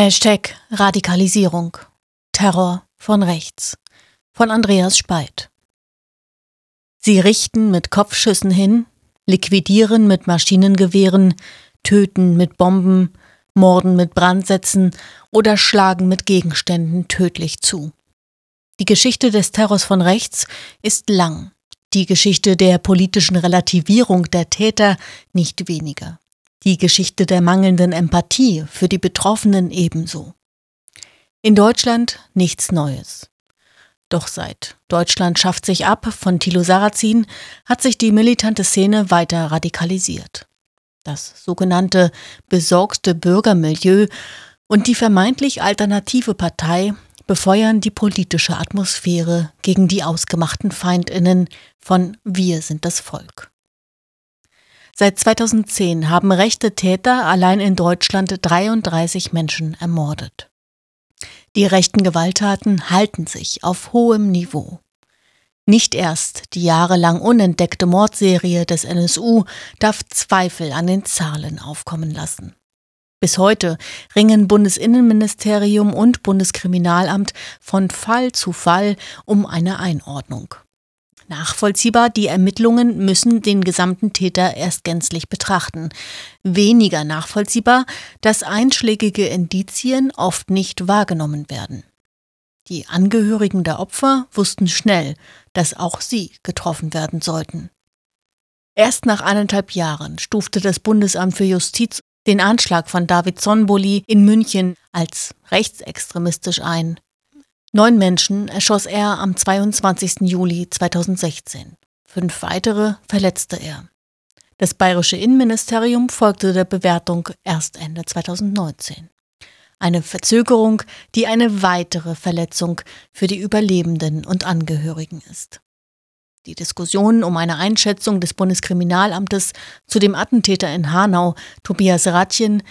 Hashtag Radikalisierung. Terror von rechts. Von Andreas Speit. Sie richten mit Kopfschüssen hin, liquidieren mit Maschinengewehren, töten mit Bomben, morden mit Brandsätzen oder schlagen mit Gegenständen tödlich zu. Die Geschichte des Terrors von rechts ist lang, die Geschichte der politischen Relativierung der Täter nicht weniger, die Geschichte der mangelnden Empathie für die Betroffenen ebenso. In Deutschland nichts Neues. Doch seit Deutschland schafft sich ab von Thilo Sarrazin hat sich die militante Szene weiter radikalisiert. Das sogenannte besorgte Bürgermilieu und die vermeintlich alternative Partei befeuern die politische Atmosphäre gegen die ausgemachten Feindinnen von Wir sind das Volk. Seit 2010 haben rechte Täter allein in Deutschland 33 Menschen ermordet. Die rechten Gewalttaten halten sich auf hohem Niveau. Nicht erst die jahrelang unentdeckte Mordserie des NSU darf Zweifel an den Zahlen aufkommen lassen. Bis heute ringen Bundesinnenministerium und Bundeskriminalamt von Fall zu Fall um eine Einordnung. Nachvollziehbar, die Ermittlungen müssen den gesamten Täter erst gänzlich betrachten. Weniger nachvollziehbar, dass einschlägige Indizien oft nicht wahrgenommen werden. Die Angehörigen der Opfer wussten schnell, dass auch sie getroffen werden sollten. Erst nach eineinhalb Jahren stufte das Bundesamt für Justiz den Anschlag von David Sonboli in München als rechtsextremistisch ein. Neun Menschen erschoss er am 22. Juli 2016. Fünf weitere verletzte er. Das bayerische Innenministerium folgte der Bewertung erst Ende 2019. Eine Verzögerung, die eine weitere Verletzung für die Überlebenden und Angehörigen ist. Die Diskussion um eine Einschätzung des Bundeskriminalamtes zu dem Attentäter in Hanau, Tobias Ratjen,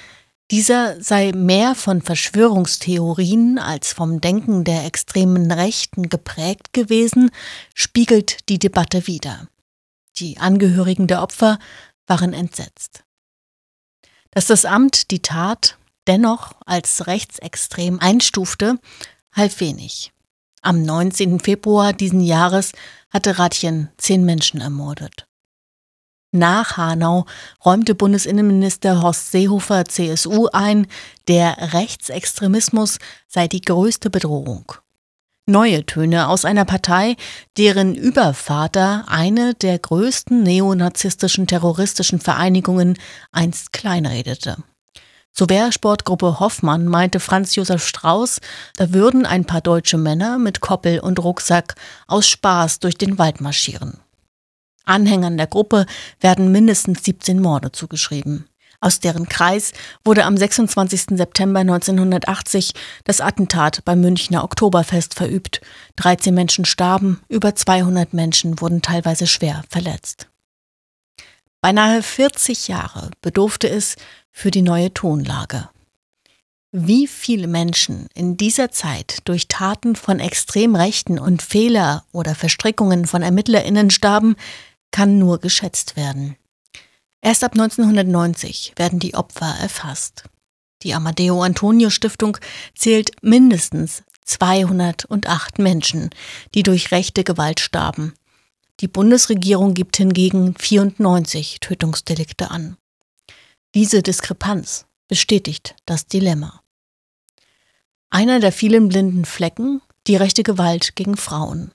dieser sei mehr von Verschwörungstheorien als vom Denken der extremen Rechten geprägt gewesen, spiegelt die Debatte wider. Die Angehörigen der Opfer waren entsetzt. Dass das Amt die Tat dennoch als rechtsextrem einstufte, half wenig. Am 19. Februar diesen Jahres hatte Ratjen zehn Menschen ermordet. Nach Hanau räumte Bundesinnenminister Horst Seehofer CSU ein, der Rechtsextremismus sei die größte Bedrohung. Neue Töne aus einer Partei, deren Übervater eine der größten neonazistischen terroristischen Vereinigungen einst kleinredete. Zur Wehrsportgruppe Hoffmann meinte Franz Josef Strauß, da würden ein paar deutsche Männer mit Koppel und Rucksack aus Spaß durch den Wald marschieren. Anhängern der Gruppe werden mindestens 17 Morde zugeschrieben. Aus deren Kreis wurde am 26. September 1980 das Attentat beim Münchner Oktoberfest verübt. 13 Menschen starben, über 200 Menschen wurden teilweise schwer verletzt. Beinahe 40 Jahre bedurfte es für die neue Tonlage. Wie viele Menschen in dieser Zeit durch Taten von Extremrechten und Fehler oder Verstrickungen von Ermittlerinnen starben, kann nur geschätzt werden. Erst ab 1990 werden die Opfer erfasst. Die Amadeo Antonio Stiftung zählt mindestens 208 Menschen, die durch rechte Gewalt starben. Die Bundesregierung gibt hingegen 94 Tötungsdelikte an. Diese Diskrepanz bestätigt das Dilemma. Einer der vielen blinden Flecken, die rechte Gewalt gegen Frauen.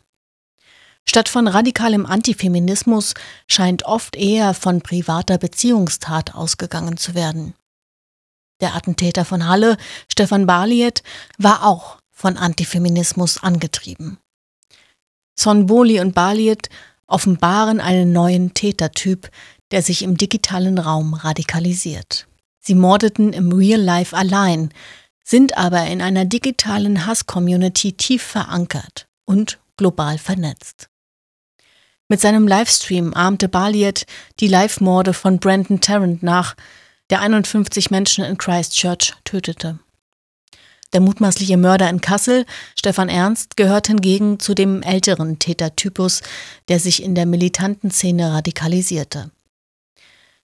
Statt von radikalem Antifeminismus scheint oft eher von privater Beziehungstat ausgegangen zu werden. Der Attentäter von Halle, Stefan Barliet, war auch von Antifeminismus angetrieben. Sonboli und Barliet offenbaren einen neuen Tätertyp, der sich im digitalen Raum radikalisiert. Sie mordeten im Real Life allein, sind aber in einer digitalen Hass-Community tief verankert und global vernetzt. Mit seinem Livestream ahmte Baliet die Live-Morde von Brandon Tarrant nach, der 51 Menschen in Christchurch tötete. Der mutmaßliche Mörder in Kassel, Stefan Ernst, gehört hingegen zu dem älteren Tätertypus, der sich in der militanten Szene radikalisierte.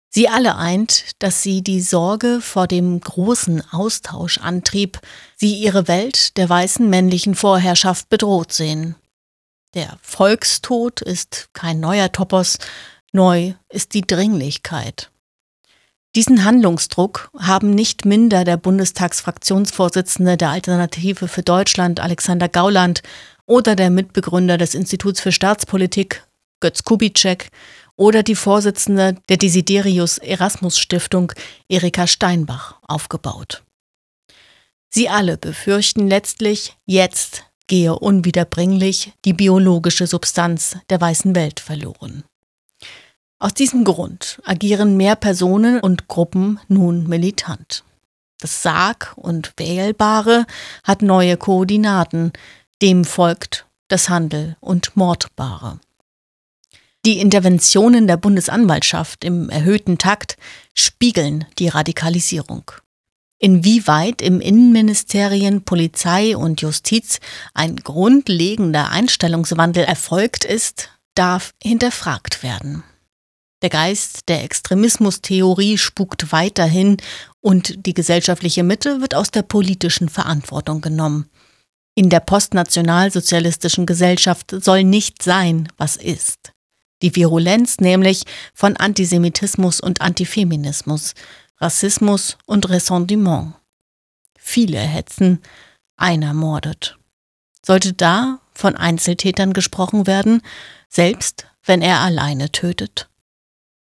Sie alle eint, dass sie die Sorge vor dem großen Austausch antrieb, sie ihre Welt der weißen männlichen Vorherrschaft bedroht sehen. Der Volkstod ist kein neuer Topos, neu ist die Dringlichkeit. Diesen Handlungsdruck haben nicht minder der Bundestagsfraktionsvorsitzende der Alternative für Deutschland Alexander Gauland oder der Mitbegründer des Instituts für Staatspolitik Götz Kubitschek oder die Vorsitzende der Desiderius Erasmus Stiftung Erika Steinbach aufgebaut. Sie alle befürchten letztlich, jetzt gehe unwiederbringlich die biologische Substanz der weißen Welt verloren. Aus diesem Grund agieren mehr Personen und Gruppen nun militant. Das Sarg- und Wählbare hat neue Koordinaten, dem folgt das Handel- und Mordbare. Die Interventionen der Bundesanwaltschaft im erhöhten Takt spiegeln die Radikalisierung. Inwieweit im Innenministerien, Polizei und Justiz ein grundlegender Einstellungswandel erfolgt ist, darf hinterfragt werden. Der Geist der Extremismustheorie spukt weiterhin und die gesellschaftliche Mitte wird aus der politischen Verantwortung genommen. In der postnationalsozialistischen Gesellschaft soll nicht sein, was ist. Die Virulenz nämlich von Antisemitismus und Antifeminismus, Rassismus und Ressentiment. Viele hetzen, einer mordet. Sollte da von Einzeltätern gesprochen werden, selbst wenn er alleine tötet?